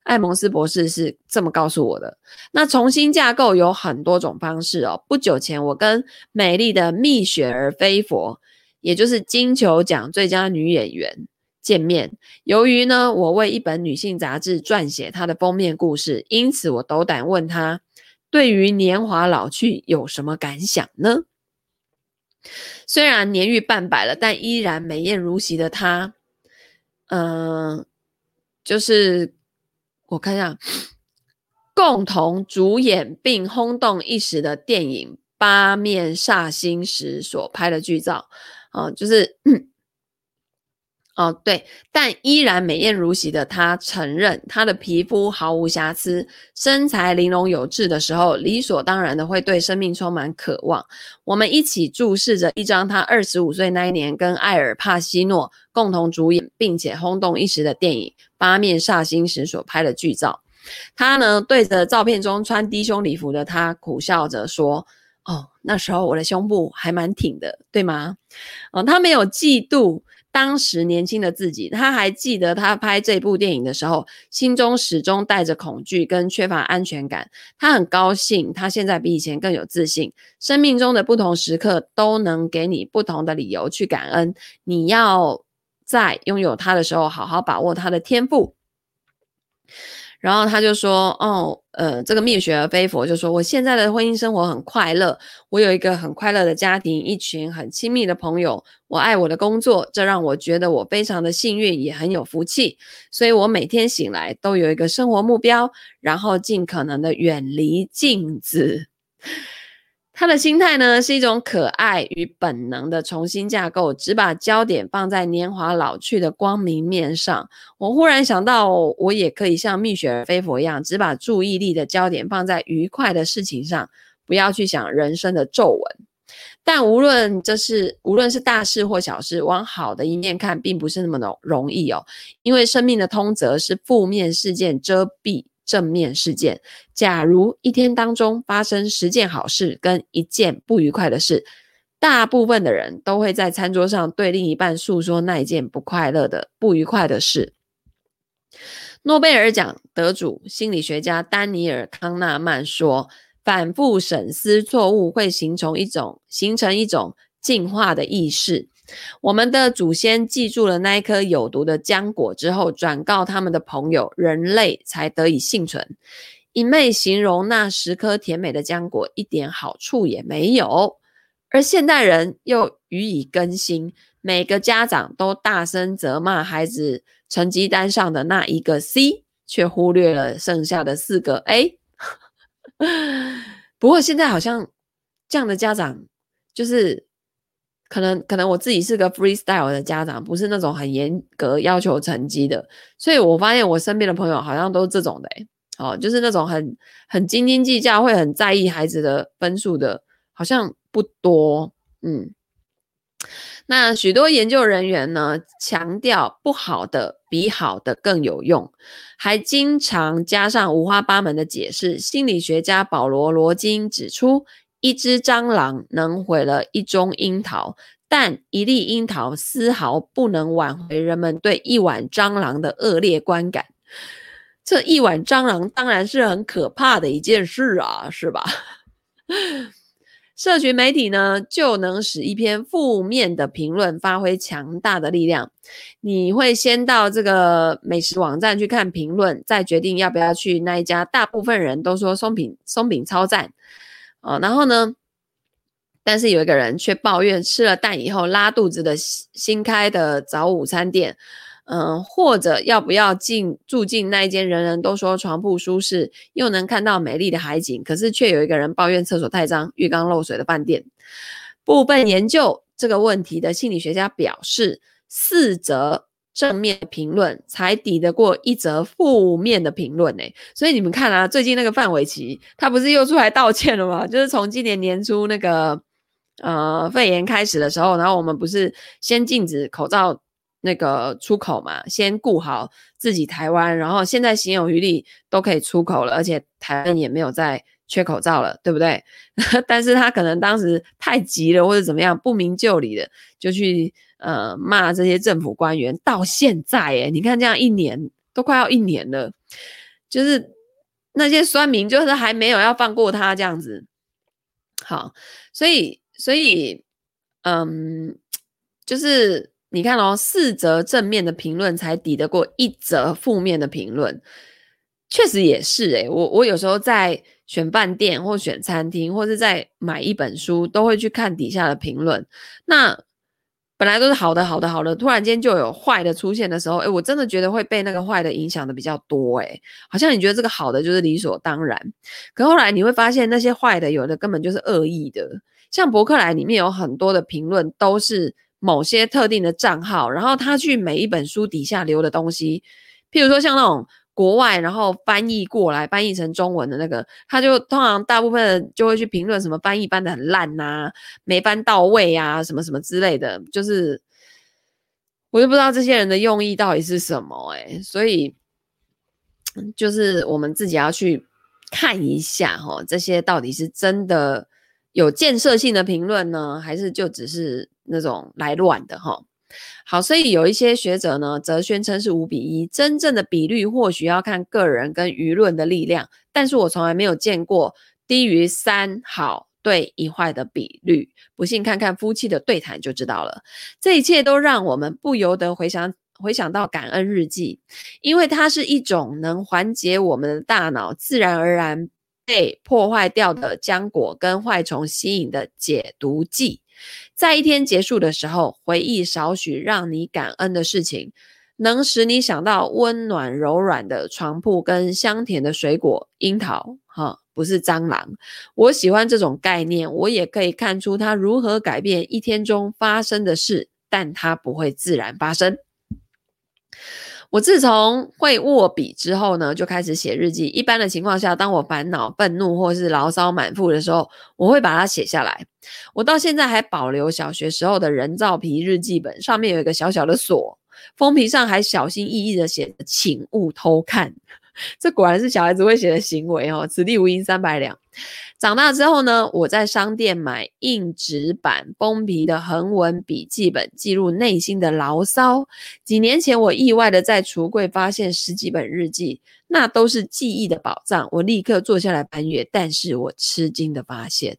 艾蒙斯博士是这么告诉我的。那重新架构有很多种方式哦。不久前，我跟美丽的蜜雪儿菲佛，也就是金球奖最佳女演员见面。由于呢，我为一本女性杂志撰写她的封面故事，因此我斗胆问她。对于年华老去有什么感想呢？虽然年逾半百了，但依然美艳如昔的她，嗯、就是我看一下，共同主演并轰动一时的电影《八面煞星》时所拍的剧照，啊、就是。哦，对，但依然美艳如昔的她承认，她的皮肤毫无瑕疵，身材玲珑有致的时候，理所当然的会对生命充满渴望。我们一起注视着一张她二十五岁那一年跟艾尔帕西诺共同主演并且轰动一时的电影《八面煞星》时所拍的剧照。她呢，对着照片中穿低胸礼服的她苦笑着说：“哦，那时候我的胸部还蛮挺的，对吗？”哦，她没有嫉妒。当时年轻的自己，他还记得他拍这部电影的时候，心中始终带着恐惧跟缺乏安全感。他很高兴，他现在比以前更有自信。生命中的不同时刻都能给你不同的理由去感恩。你要在拥有他的时候，好好把握他的天赋。然后他就说：“哦，呃，这个蜜雪儿菲佛就说，我现在的婚姻生活很快乐，我有一个很快乐的家庭，一群很亲密的朋友，我爱我的工作，这让我觉得我非常的幸运，也很有福气。所以我每天醒来都有一个生活目标，然后尽可能的远离镜子。”他的心态呢，是一种可爱与本能的重新架构，只把焦点放在年华老去的光明面上。我忽然想到，我也可以像蜜雪儿菲佛一样，只把注意力的焦点放在愉快的事情上，不要去想人生的皱纹。但无论这是无论是大事或小事，往好的一面看，并不是那么容容易哦，因为生命的通则是负面事件遮蔽。正面事件，假如一天当中发生十件好事跟一件不愉快的事，大部分的人都会在餐桌上对另一半诉说那一件不快乐的、不愉快的事。诺贝尔奖得主心理学家丹尼尔·康纳曼说：“反复审思错误会形成一种形成一种进化的意识。我们的祖先记住了那一颗有毒的浆果之后，转告他们的朋友，人类才得以幸存。一味形容那十颗甜美的浆果一点好处也没有，而现代人又予以更新，每个家长都大声责骂孩子成绩单上的那一个 C，却忽略了剩下的四个 A。不过现在好像这样的家长就是。可能可能我自己是个 freestyle 的家长，不是那种很严格要求成绩的，所以我发现我身边的朋友好像都是这种的，欸，哦，就是那种很很斤斤计较，会很在意孩子的分数的，好像不多，嗯。那许多研究人员呢，强调不好的比好的更有用，还经常加上五花八门的解释。心理学家保罗·罗金指出。一只蟑螂能毁了一中樱桃，但一粒樱桃丝毫不能挽回人们对一碗蟑螂的恶劣观感。这一碗蟑螂当然是很可怕的一件事啊，是吧？社群媒体呢，就能使一篇负面的评论发挥强大的力量。你会先到这个美食网站去看评论，再决定要不要去那一家。大部分人都说松饼松饼超赞。哦，然后呢，但是有一个人却抱怨吃了蛋以后拉肚子的新开的早午餐店，嗯、或者要不要进住进那一间人人都说床铺舒适又能看到美丽的海景，可是却有一个人抱怨厕所太脏、浴缸漏水的饭店。部分研究这个问题的心理学家表示，四则。正面评论才抵得过一则负面的评论呢，所以你们看啊，最近那个范玮琪，他不是又出来道歉了吗？就是从今年年初那个呃肺炎开始的时候，然后我们不是先禁止口罩那个出口嘛，先顾好自己台湾，然后现在行有余力都可以出口了，而且台湾也没有再缺口罩了，对不对？但是他可能当时太急了，或者怎么样，不明就里的就去。呃，骂这些政府官员到现在，哎，你看这样一年都快要一年了，就是那些酸民就是还没有要放过他这样子。好，所以所以，嗯，就是你看哦，四则正面的评论才抵得过一则负面的评论，确实也是哎，我我有时候在选饭店或选餐厅，或是在买一本书，都会去看底下的评论，那。本来都是好的，好的，好的，突然间就有坏的出现的时候，诶，我真的觉得会被那个坏的影响的比较多，诶，好像你觉得这个好的就是理所当然，可后来你会发现那些坏的有的根本就是恶意的，像博客来里面有很多的评论都是某些特定的账号，然后他去每一本书底下留的东西，譬如说像那种。国外，然后翻译过来，翻译成中文的那个，他就通常大部分就会去评论什么翻译翻得很烂呐、啊，没翻到位啊，什么什么之类的，就是我就不知道这些人的用意到底是什么哎、所以就是我们自己要去看一下哈，这些到底是真的有建设性的评论呢，还是就只是那种来乱的哈？好，所以有一些学者呢，则宣称是五比一，真正的比率或许要看个人跟舆论的力量，但是我从来没有见过低于三好对一坏的比率，不信看看夫妻的对谈就知道了。这一切都让我们不由得回想回想到感恩日记，因为它是一种能缓解我们的大脑自然而然被破坏掉的浆果跟坏虫吸引的解毒剂。在一天结束的时候，回忆少许让你感恩的事情，能使你想到温暖柔软的床铺跟香甜的水果樱桃，哈，不是蟑螂。我喜欢这种概念，我也可以看出它如何改变一天中发生的事，但它不会自然发生。我自从会握笔之后呢，就开始写日记。一般的情况下，当我烦恼、愤怒或是牢骚满腹的时候，我会把它写下来。我到现在还保留小学时候的人造皮日记本，上面有一个小小的锁，封皮上还小心翼翼地写着“请勿偷看”。这果然是小孩子会写的行为哦。此地无银三百两。长大之后呢，我在商店买硬纸板、封皮的横纹笔记本，记录内心的牢骚。几年前，我意外的在橱柜发现十几本日记，那都是记忆的宝藏。我立刻坐下来翻阅，但是我吃惊的发现，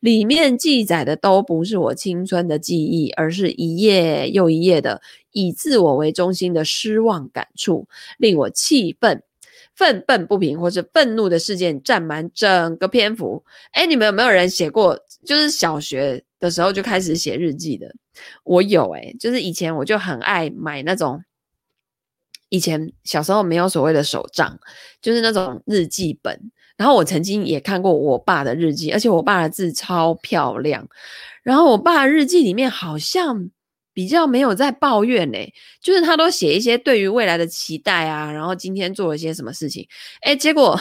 里面记载的都不是我青春的记忆，而是一页又一页的以自我为中心的失望感触，令我气愤。愤愤不平或是愤怒的事件占满整个篇幅。哎，你们有没有人写过？就是小学的时候就开始写日记的？我有哎，就是以前我就很爱买那种，以前小时候没有所谓的手账，就是那种日记本。然后我曾经也看过我爸的日记，而且我爸的字超漂亮。然后我爸日记里面好像。比较没有在抱怨呢，就是他都写一些对于未来的期待啊，然后今天做了些什么事情，诶，结果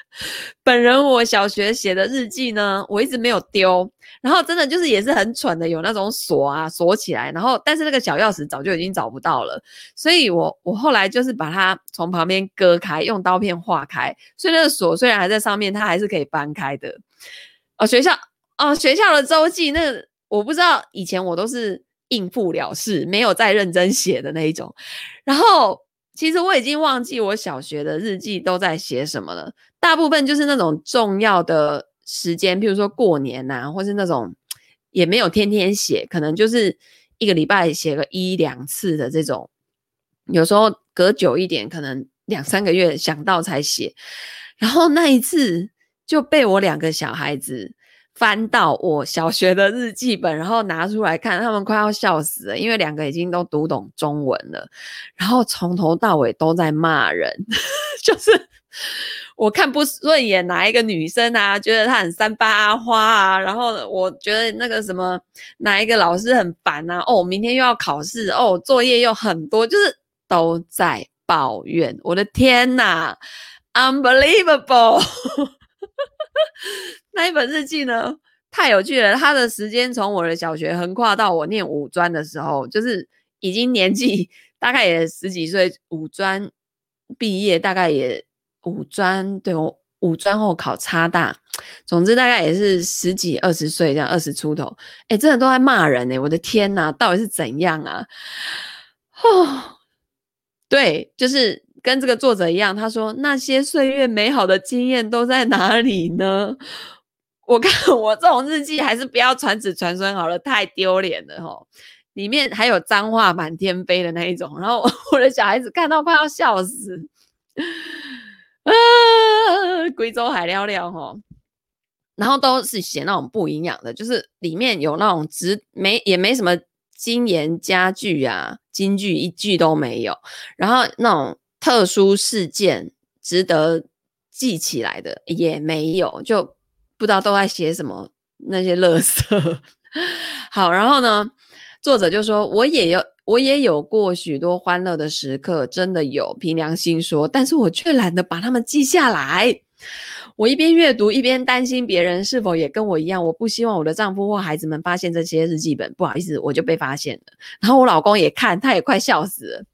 本人我小学写的日记呢，我一直没有丢，然后真的就是也是很蠢的，有那种锁啊锁起来，然后但是那个小钥匙早就已经找不到了，所以我我后来就是把它从旁边割开，用刀片划开，所以那个锁虽然还在上面，它还是可以搬开的。哦，学校哦，学校的周记，那我不知道，以前我都是。应付了事，没有再认真写的那一种。然后，其实我已经忘记我小学的日记都在写什么了。大部分就是那种重要的时间，譬如说过年呐、或是那种也没有天天写，可能就是一个礼拜写个一两次的这种。有时候隔久一点，可能两三个月想到才写。然后那一次就被我两个小孩子。翻到我小学的日记本，然后拿出来看，他们快要笑死了，因为两个已经都读懂中文了，然后从头到尾都在骂人，就是我看不顺眼哪一个女生啊，觉得她很三八阿花啊，然后我觉得那个什么哪一个老师很烦啊，哦，明天又要考试，哦，作业又很多，就是都在抱怨，我的天哪，unbelievable。那一本日记呢，太有趣了。他的时间从我的小学横跨到我念五专的时候，就是已经年纪大概也十几岁，五专毕业大概也五专，对，我五专后考差大，总之大概也是十几二十岁这样，二十出头。哎，真的都在骂人哎！我的天哪，到底是怎样啊？哦，对，就是。跟这个作者一样，他说那些岁月美好的经验都在哪里呢？我看 我这种日记还是不要传子传孙好了，太丢脸了吼。里面还有脏话满天飞的那一种，然后 我的小孩子看到快要笑死，啊，贵州海料料吼，然后都是写那种不营养的，就是里面有那种只没也没什么金言佳句啊，金句一句都没有，然后那种。特殊事件值得记起来的也没有，就不知道都在写什么那些垃圾。好，然后呢，作者就说我也有，我也有过许多欢乐的时刻，真的有，凭良心说，但是我却懒得把它们记下来。我一边阅读一边担心别人是否也跟我一样。我不希望我的丈夫或孩子们发现这些日记本。不好意思，我就被发现了。然后我老公也看，他也快笑死了，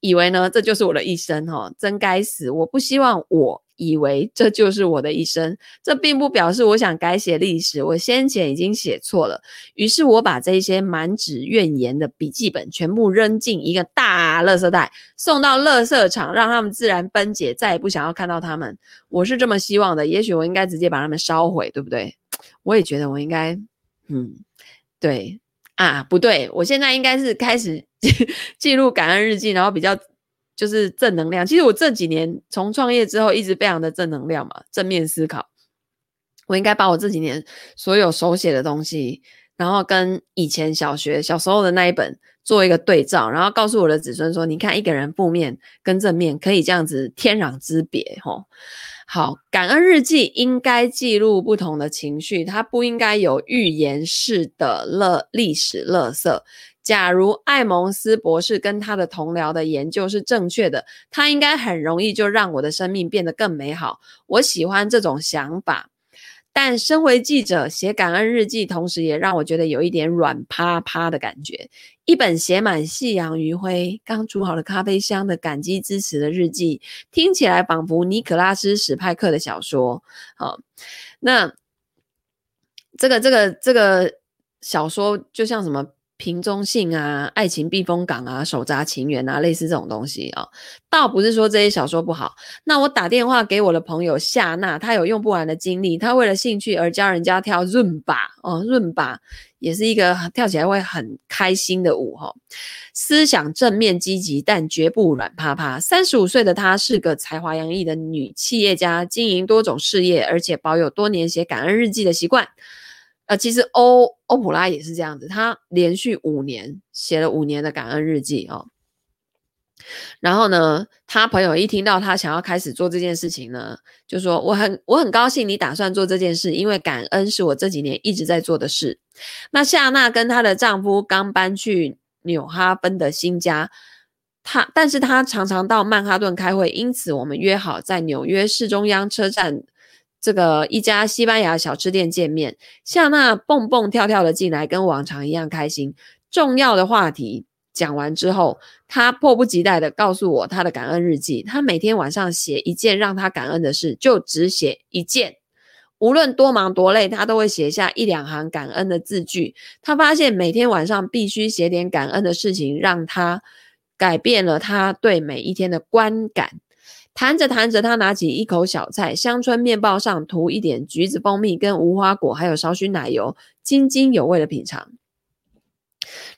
以为呢，这就是我的一生哦，真该死！我不希望我。以为这就是我的一生，这并不表示我想改写历史。我先前已经写错了，于是我把这些满纸怨言的笔记本全部扔进一个大垃圾袋，送到垃圾场，让他们自然分解，再也不想要看到他们。我是这么希望的。也许我应该直接把他们烧毁，对不对？我也觉得我应该，嗯，对啊，不对，我现在应该是开始 记录感恩日记，然后比较。就是正能量。其实我这几年从创业之后一直非常的正能量嘛，正面思考。我应该把我这几年所有手写的东西，然后跟以前小学小时候的那一本做一个对照，然后告诉我的子孙说：你看一个人负面跟正面可以这样子天壤之别吼。好，感恩日记应该记录不同的情绪，它不应该有预言式的乐历史乐色。假如艾蒙斯博士跟他的同僚的研究是正确的，他应该很容易就让我的生命变得更美好。我喜欢这种想法。但身为记者，写感恩日记，同时也让我觉得有一点软趴趴的感觉。一本写满夕阳余晖、刚煮好的咖啡香的感激之词的日记，听起来仿佛尼可拉斯史派克的小说。好，那这个这个这个小说就像什么？瓶中信啊，爱情避风港啊，手札情缘啊，类似这种东西啊、哦，倒不是说这些小说不好。那我打电话给我的朋友夏娜，她有用不完的精力，她为了兴趣而教人家跳润吧哦，伦巴也是一个跳起来会很开心的舞哈、思想正面积极，但绝不软趴趴。三十五岁的她是个才华洋溢的女企业家，经营多种事业，而且保有多年写感恩日记的习惯。呃，其实欧欧普拉也是这样子，他连续五年写了五年的感恩日记哦。然后呢，他朋友一听到他想要开始做这件事情呢，就说我很我很高兴你打算做这件事，因为感恩是我这几年一直在做的事。那夏娜跟她的丈夫刚搬去纽哈芬的新家，她但是她常常到曼哈顿开会，因此我们约好在纽约市中央车站。这个一家西班牙小吃店见面，夏娜蹦蹦跳跳的进来，跟往常一样开心。重要的话题讲完之后，她迫不及待的告诉我她的感恩日记。她每天晚上写一件让她感恩的事，就只写一件，无论多忙多累，她都会写下一两行感恩的字句。她发现每天晚上必须写点感恩的事情，让她改变了她对每一天的观感。谈着谈着，他拿起一口小菜，乡村面包上涂一点橘子蜂蜜跟无花果，还有少许奶油，津津有味的品尝。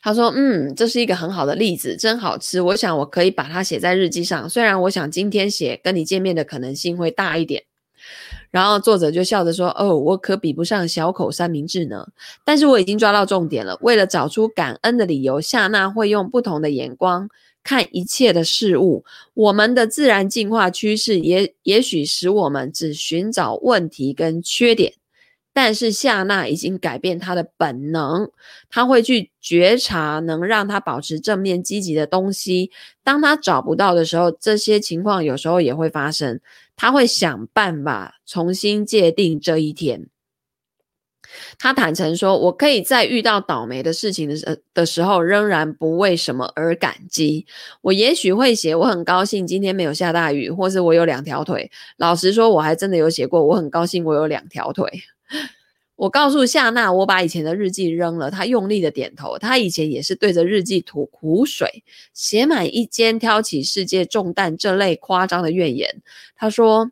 他说：“嗯，这是一个很好的例子，真好吃。我想我可以把它写在日记上，虽然我想今天写跟你见面的可能性会大一点。”然后作者就笑着说：“哦，我可比不上小口三明治呢，但是我已经抓到重点了。为了找出感恩的理由，夏娜会用不同的眼光。”看一切的事物，我们的自然进化趋势也也许使我们只寻找问题跟缺点，但是夏娜已经改变她的本能，她会去觉察能让她保持正面积极的东西。当她找不到的时候，这些情况有时候也会发生，她会想办法重新界定这一天。他坦诚说：“我可以在遇到倒霉的事情的时的时候，仍然不为什么而感激。我也许会写，我很高兴今天没有下大雨，或是我有两条腿。老实说，我还真的有写过，我很高兴我有两条腿。我告诉夏娜，我把以前的日记扔了。她用力的点头。她以前也是对着日记吐苦水，写满一肩挑起世界重担这类夸张的怨言。她说。”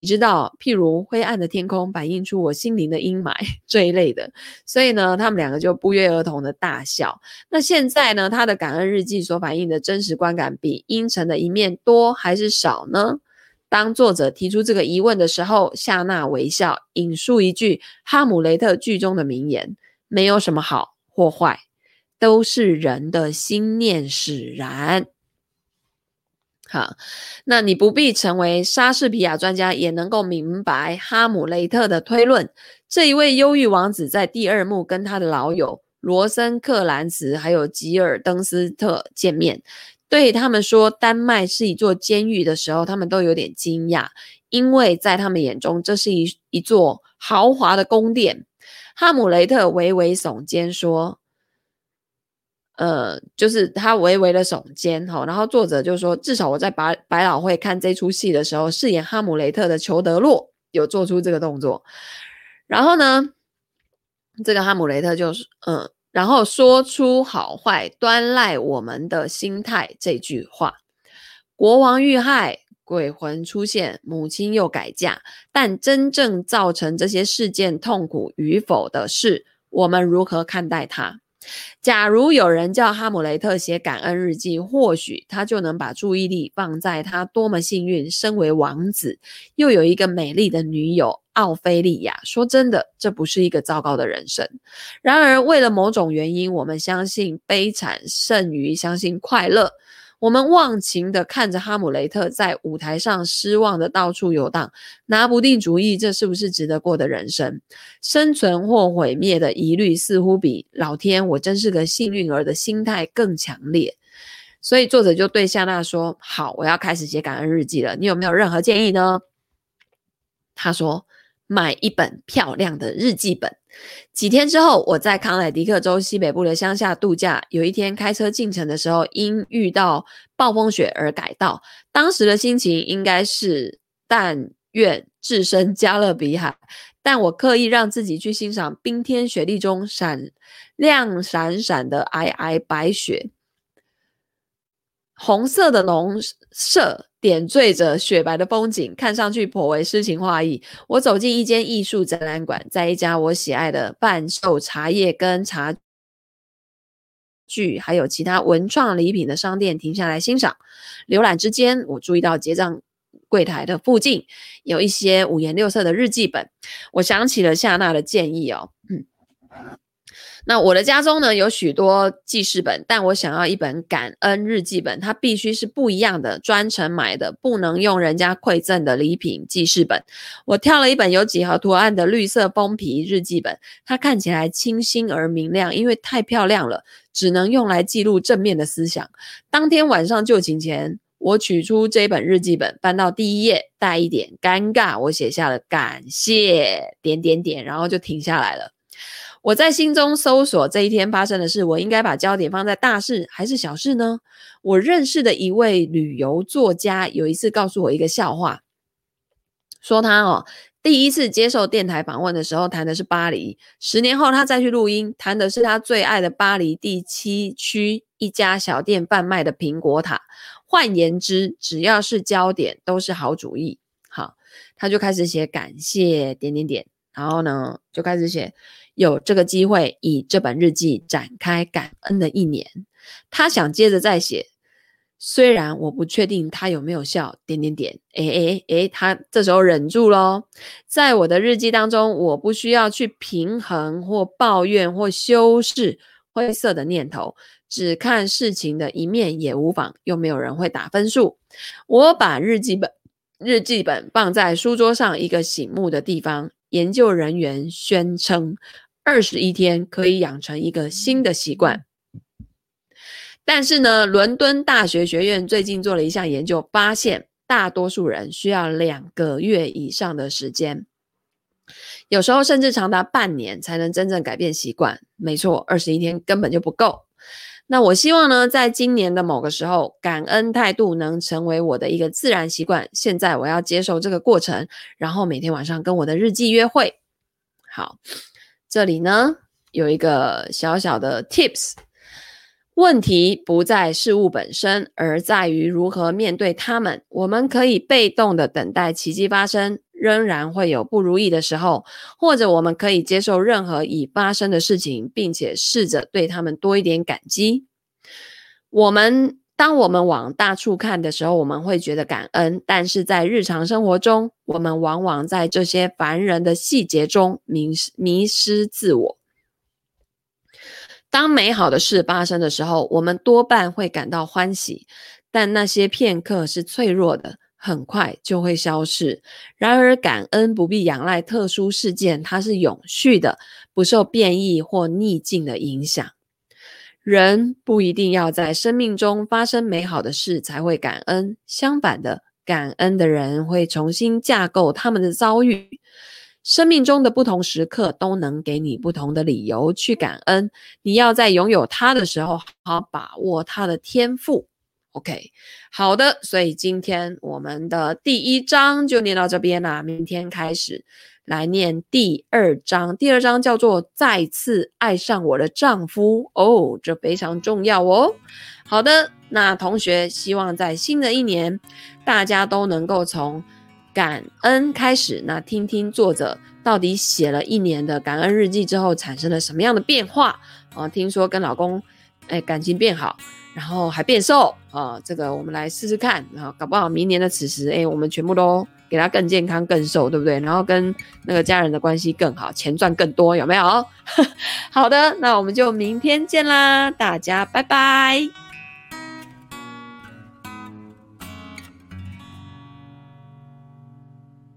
你知道，譬如灰暗的天空反映出我心灵的阴霾 这一类的，所以呢，他们两个就不约而同的大笑。那现在呢，他的感恩日记所反映的真实观感比阴沉的一面多还是少呢？当作者提出这个疑问的时候，夏娜微笑，引述一句《哈姆雷特》剧中的名言：“没有什么好或坏，都是人的心念使然。”好，那你不必成为莎士比亚专家，也能够明白哈姆雷特的推论。这一位忧郁王子在第二幕跟他的老友罗森克兰茨还有吉尔登斯特见面，对他们说丹麦是一座监狱的时候，他们都有点惊讶，因为在他们眼中这是一一座豪华的宫殿。哈姆雷特微微耸肩说。呃，就是他微微的耸肩，哈，然后作者就说，至少我在百百老汇看这出戏的时候，饰演哈姆雷特的裘德洛有做出这个动作，然后呢，这个哈姆雷特就是，嗯，然后说出好坏端赖我们的心态这句话，国王遇害，鬼魂出现，母亲又改嫁，但真正造成这些事件痛苦与否的是，我们如何看待它。假如有人叫哈姆雷特写感恩日记，或许他就能把注意力放在他多么幸运，身为王子，又有一个美丽的女友奥菲利亚。说真的，这不是一个糟糕的人生。然而，为了某种原因，我们相信悲惨胜于相信快乐。我们忘情的看着哈姆雷特在舞台上失望的到处游荡，拿不定主意，这是不是值得过的人生？生存或毁灭的疑虑似乎比“老天，我真是个幸运儿”的心态更强烈。所以作者就对夏娜说：“好，我要开始写感恩日记了。你有没有任何建议呢？”他说：“买一本漂亮的日记本。几天之后，我在康乃狄克州西北部的乡下度假。有一天开车进城的时候，因遇到暴风雪而改道。当时的心情应该是但愿置身加勒比海，但我刻意让自己去欣赏冰天雪地中闪亮闪闪的皑皑白雪，红色的农舍。点缀着雪白的风景，看上去颇为诗情画意。我走进一间艺术展览馆，在一家我喜爱的贩售茶叶跟茶具，还有其他文创礼品的商店停下来欣赏。浏览之间，我注意到结账柜台的附近有一些五颜六色的日记本。我想起了夏娜的建议哦，嗯。那我的家中呢，有许多记事本，但我想要一本感恩日记本，它必须是不一样的，专程买的，不能用人家馈赠的礼品记事本。我挑了一本有几何图案的绿色封皮日记本，它看起来清新而明亮，因为太漂亮了，只能用来记录正面的思想。当天晚上就寝前，我取出这本日记本，翻到第一页，带一点尴尬，我写下了感谢点点点，然后就停下来了。我在心中搜索这一天发生的事，我应该把焦点放在大事还是小事呢？我认识的一位旅游作家有一次告诉我一个笑话，说他哦第一次接受电台访问的时候谈的是巴黎，十年后他再去录音谈的是他最爱的巴黎第七区一家小店贩卖的苹果塔。换言之，只要是焦点都是好主意。好，他就开始写感谢点点点，然后呢就开始写。有这个机会，以这本日记展开感恩的一年。他想接着再写，虽然我不确定他有没有笑。点点点，诶诶诶，他这时候忍住咯。在我的日记当中，我不需要去平衡或抱怨或修饰灰色的念头，只看事情的一面也无妨。又没有人会打分数。我把日记本日记本放在书桌上一个醒目的地方。研究人员宣称。二十一天可以养成一个新的习惯，但是呢，伦敦大学学院最近做了一项研究，发现大多数人需要两个月以上的时间，有时候甚至长达半年才能真正改变习惯。没错，二十一天根本就不够。那我希望呢，在今年的某个时候，感恩态度能成为我的一个自然习惯。现在我要接受这个过程，然后每天晚上跟我的日记约会。好。这里呢，有一个小小的 tips，问题不在事物本身，而在于如何面对它们。我们可以被动的等待奇迹发生，仍然会有不如意的时候，或者我们可以接受任何已发生的事情，并且试着对他们多一点感激。我们。当我们往大处看的时候，我们会觉得感恩；但是在日常生活中，我们往往在这些烦人的细节中迷失迷失自我。当美好的事发生的时候，我们多半会感到欢喜，但那些片刻是脆弱的，很快就会消逝。然而，感恩不必仰赖特殊事件，它是永续的，不受变异或逆境的影响。人不一定要在生命中发生美好的事才会感恩，相反的，感恩的人会重新架构他们的遭遇。生命中的不同时刻都能给你不同的理由去感恩。你要在拥有它的时候，好好把握它的天赋。OK，好的，所以今天我们的第一章就念到这边啦，明天开始。来念第二章，第二章叫做“再次爱上我的丈夫”哦，这非常重要哦。好的，那同学希望在新的一年，大家都能够从感恩开始。那听听作者到底写了一年的感恩日记之后，产生了什么样的变化啊？听说跟老公哎感情变好，然后还变瘦啊，这个我们来试试看。然后搞不好明年的此时，哎，我们全部都。给他更健康、更瘦，对不对？然后跟那个家人的关系更好，钱赚更多，有没有？好的，那我们就明天见啦，大家拜拜。